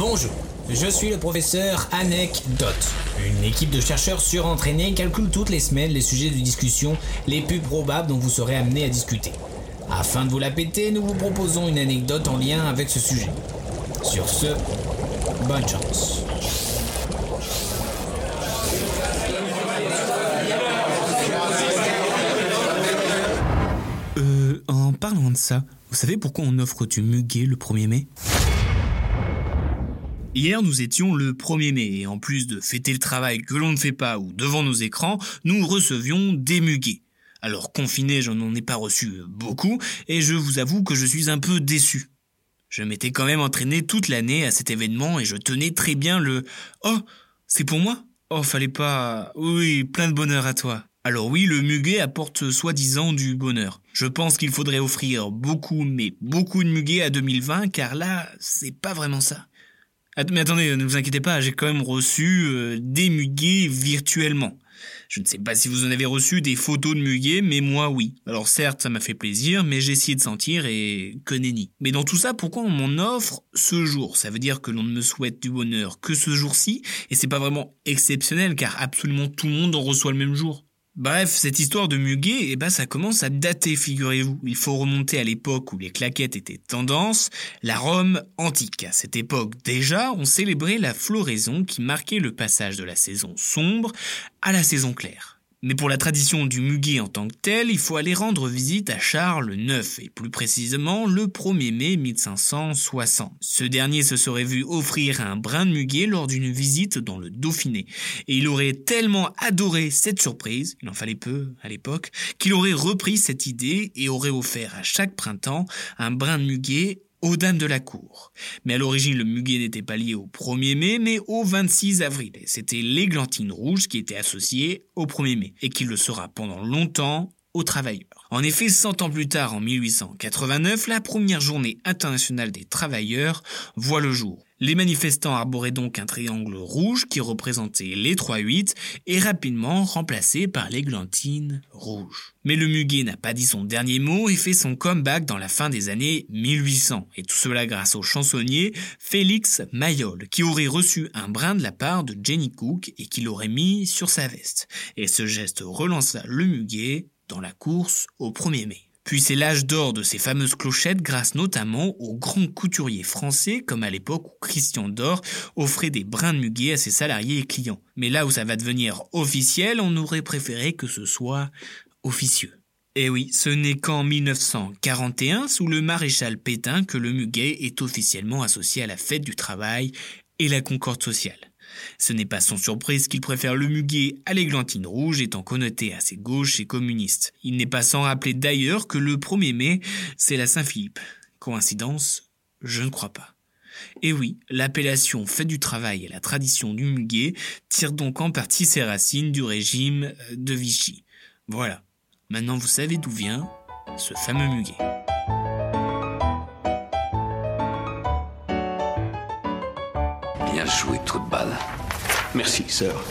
Bonjour, je suis le professeur Anecdote. Une équipe de chercheurs surentraînés calcule toutes les semaines les sujets de discussion les plus probables dont vous serez amené à discuter. Afin de vous la péter, nous vous proposons une anecdote en lien avec ce sujet. Sur ce, bonne chance. Euh, en parlant de ça, vous savez pourquoi on offre du muguet le 1er mai? Hier, nous étions le 1er mai et en plus de fêter le travail que l'on ne fait pas ou devant nos écrans, nous recevions des muguets. Alors confiné, je n'en ai pas reçu beaucoup et je vous avoue que je suis un peu déçu. Je m'étais quand même entraîné toute l'année à cet événement et je tenais très bien le Oh, c'est pour moi? Oh, fallait pas. Oui, plein de bonheur à toi. Alors oui, le muguet apporte soi-disant du bonheur. Je pense qu'il faudrait offrir beaucoup, mais beaucoup de muguet à 2020, car là, c'est pas vraiment ça. Mais attendez, ne vous inquiétez pas, j'ai quand même reçu euh, des muguets virtuellement. Je ne sais pas si vous en avez reçu des photos de muguet, mais moi oui. Alors certes, ça m'a fait plaisir, mais j'ai essayé de sentir et que nenni. Mais dans tout ça, pourquoi on m'en offre ce jour? Ça veut dire que l'on ne me souhaite du bonheur que ce jour-ci, et c'est pas vraiment exceptionnel, car absolument tout le monde en reçoit le même jour. Bref, cette histoire de muguet, eh ben, ça commence à dater, figurez-vous. Il faut remonter à l'époque où les claquettes étaient tendance, la Rome antique. À cette époque déjà, on célébrait la floraison qui marquait le passage de la saison sombre à la saison claire. Mais pour la tradition du muguet en tant que tel, il faut aller rendre visite à Charles IX, et plus précisément le 1er mai 1560. Ce dernier se serait vu offrir un brin de muguet lors d'une visite dans le Dauphiné, et il aurait tellement adoré cette surprise, il en fallait peu à l'époque, qu'il aurait repris cette idée et aurait offert à chaque printemps un brin de muguet aux dames de la cour. Mais à l'origine, le muguet n'était pas lié au 1er mai, mais au 26 avril. C'était l'églantine rouge qui était associée au 1er mai, et qui le sera pendant longtemps aux travailleurs. En effet, 100 ans plus tard, en 1889, la première journée internationale des travailleurs voit le jour. Les manifestants arboraient donc un triangle rouge qui représentait les 3-8 et rapidement remplacé par l'églantine rouge. Mais le muguet n'a pas dit son dernier mot et fait son comeback dans la fin des années 1800. Et tout cela grâce au chansonnier Félix Mayol, qui aurait reçu un brin de la part de Jenny Cook et qui l'aurait mis sur sa veste. Et ce geste relança le muguet dans la course au 1er mai. Puis c'est l'âge d'or de ces fameuses clochettes grâce notamment aux grands couturiers français comme à l'époque où Christian Dor offrait des brins de muguet à ses salariés et clients. Mais là où ça va devenir officiel, on aurait préféré que ce soit officieux. Et eh oui, ce n'est qu'en 1941, sous le maréchal Pétain, que le muguet est officiellement associé à la fête du travail et la concorde sociale. Ce n'est pas sans surprise qu'il préfère le muguet à l'églantine rouge étant connoté assez gauche et communiste. Il n'est pas sans rappeler d'ailleurs que le 1er mai, c'est la Saint-Philippe. Coïncidence? Je ne crois pas. Et oui, l'appellation fête du travail et la tradition du muguet tirent donc en partie ses racines du régime de Vichy. Voilà. Maintenant vous savez d'où vient ce fameux muguet. Bien joué, trou de balle. Merci, sœur.